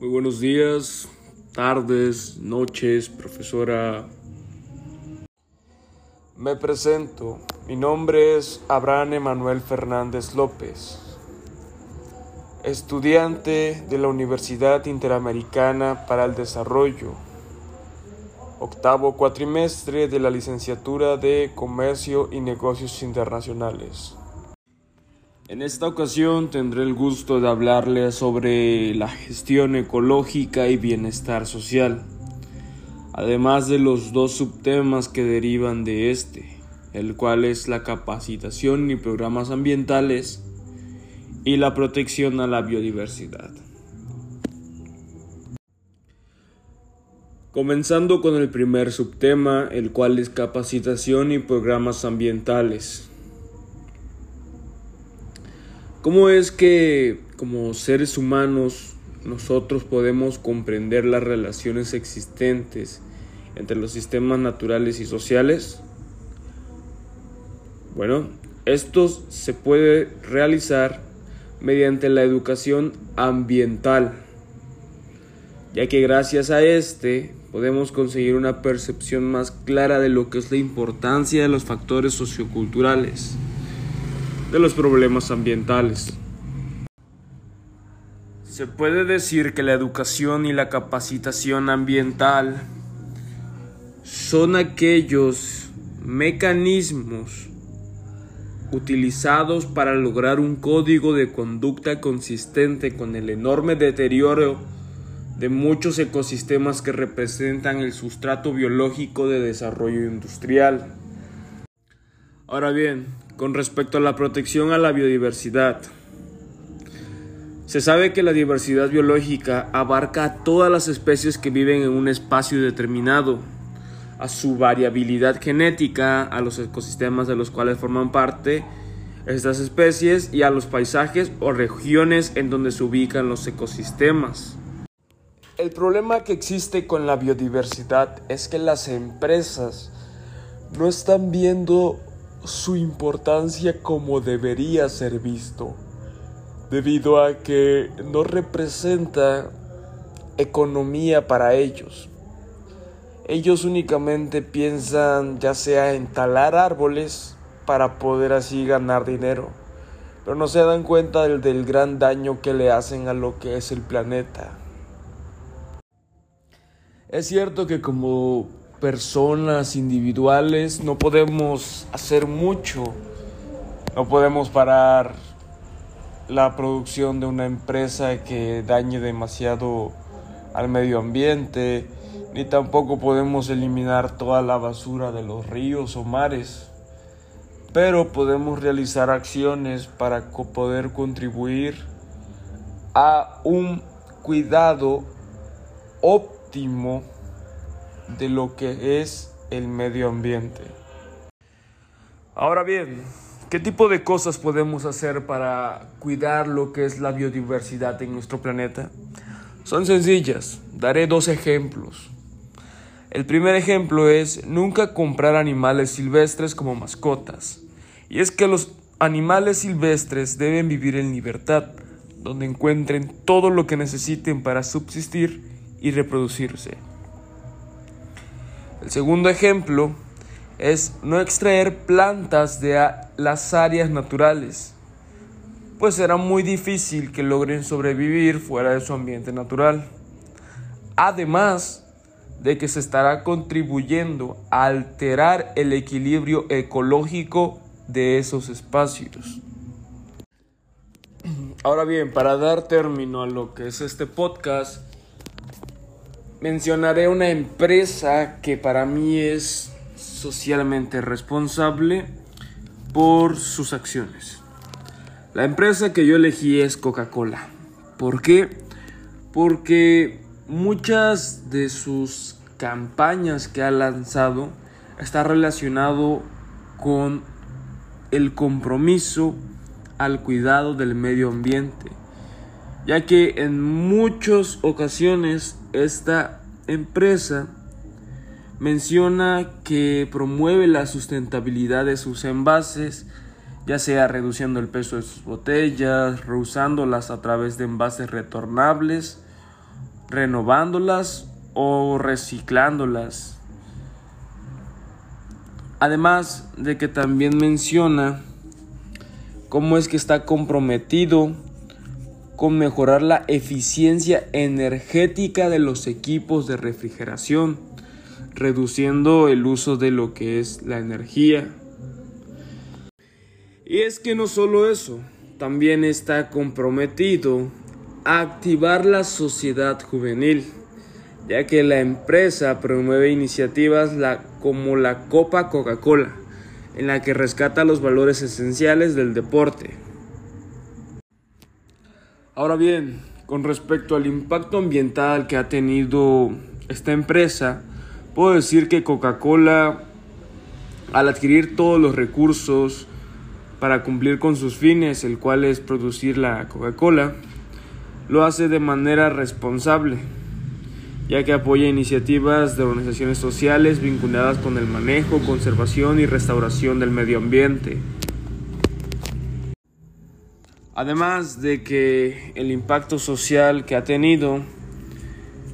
Muy buenos días, tardes, noches, profesora. Me presento. Mi nombre es Abraham Emanuel Fernández López, estudiante de la Universidad Interamericana para el Desarrollo, octavo cuatrimestre de la licenciatura de Comercio y Negocios Internacionales. En esta ocasión tendré el gusto de hablarles sobre la gestión ecológica y bienestar social, además de los dos subtemas que derivan de este, el cual es la capacitación y programas ambientales y la protección a la biodiversidad. Comenzando con el primer subtema, el cual es capacitación y programas ambientales. ¿Cómo es que como seres humanos nosotros podemos comprender las relaciones existentes entre los sistemas naturales y sociales? Bueno, esto se puede realizar mediante la educación ambiental, ya que gracias a este podemos conseguir una percepción más clara de lo que es la importancia de los factores socioculturales de los problemas ambientales. Se puede decir que la educación y la capacitación ambiental son aquellos mecanismos utilizados para lograr un código de conducta consistente con el enorme deterioro de muchos ecosistemas que representan el sustrato biológico de desarrollo industrial. Ahora bien, con respecto a la protección a la biodiversidad. Se sabe que la diversidad biológica abarca a todas las especies que viven en un espacio determinado, a su variabilidad genética, a los ecosistemas de los cuales forman parte estas especies y a los paisajes o regiones en donde se ubican los ecosistemas. El problema que existe con la biodiversidad es que las empresas no están viendo su importancia como debería ser visto, debido a que no representa economía para ellos. Ellos únicamente piensan ya sea en talar árboles para poder así ganar dinero, pero no se dan cuenta del, del gran daño que le hacen a lo que es el planeta. Es cierto que como personas individuales no podemos hacer mucho. No podemos parar la producción de una empresa que dañe demasiado al medio ambiente, ni tampoco podemos eliminar toda la basura de los ríos o mares. Pero podemos realizar acciones para poder contribuir a un cuidado óptimo de lo que es el medio ambiente. Ahora bien, ¿qué tipo de cosas podemos hacer para cuidar lo que es la biodiversidad en nuestro planeta? Son sencillas, daré dos ejemplos. El primer ejemplo es nunca comprar animales silvestres como mascotas. Y es que los animales silvestres deben vivir en libertad, donde encuentren todo lo que necesiten para subsistir y reproducirse. El segundo ejemplo es no extraer plantas de las áreas naturales, pues será muy difícil que logren sobrevivir fuera de su ambiente natural. Además de que se estará contribuyendo a alterar el equilibrio ecológico de esos espacios. Ahora bien, para dar término a lo que es este podcast, mencionaré una empresa que para mí es socialmente responsable por sus acciones. La empresa que yo elegí es Coca-Cola. ¿Por qué? Porque muchas de sus campañas que ha lanzado está relacionado con el compromiso al cuidado del medio ambiente ya que en muchas ocasiones esta empresa menciona que promueve la sustentabilidad de sus envases, ya sea reduciendo el peso de sus botellas, reusándolas a través de envases retornables renovándolas o reciclándolas. Además de que también menciona cómo es que está comprometido con mejorar la eficiencia energética de los equipos de refrigeración, reduciendo el uso de lo que es la energía. Y es que no solo eso, también está comprometido a activar la sociedad juvenil ya que la empresa promueve iniciativas como la Copa Coca-Cola, en la que rescata los valores esenciales del deporte. Ahora bien, con respecto al impacto ambiental que ha tenido esta empresa, puedo decir que Coca-Cola, al adquirir todos los recursos para cumplir con sus fines, el cual es producir la Coca-Cola, lo hace de manera responsable ya que apoya iniciativas de organizaciones sociales vinculadas con el manejo, conservación y restauración del medio ambiente. Además de que el impacto social que ha tenido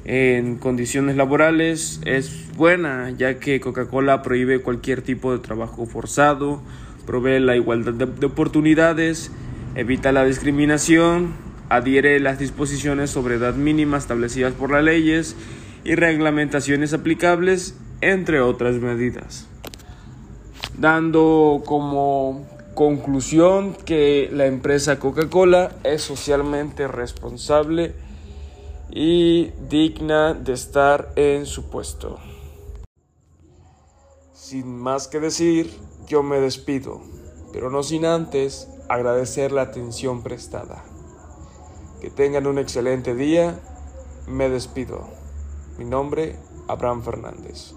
en condiciones laborales es buena, ya que Coca-Cola prohíbe cualquier tipo de trabajo forzado, provee la igualdad de, oportunidades, evita la discriminación, adhiere las disposiciones sobre edad mínima establecidas por las leyes y reglamentaciones aplicables, entre otras medidas. Dando como conclusión que la empresa Coca-Cola es socialmente responsable y digna de estar en su puesto. Sin más que decir, yo me despido, pero no sin antes agradecer la atención prestada. Que tengan un excelente día. Me despido. Mi nombre, Abraham Fernández.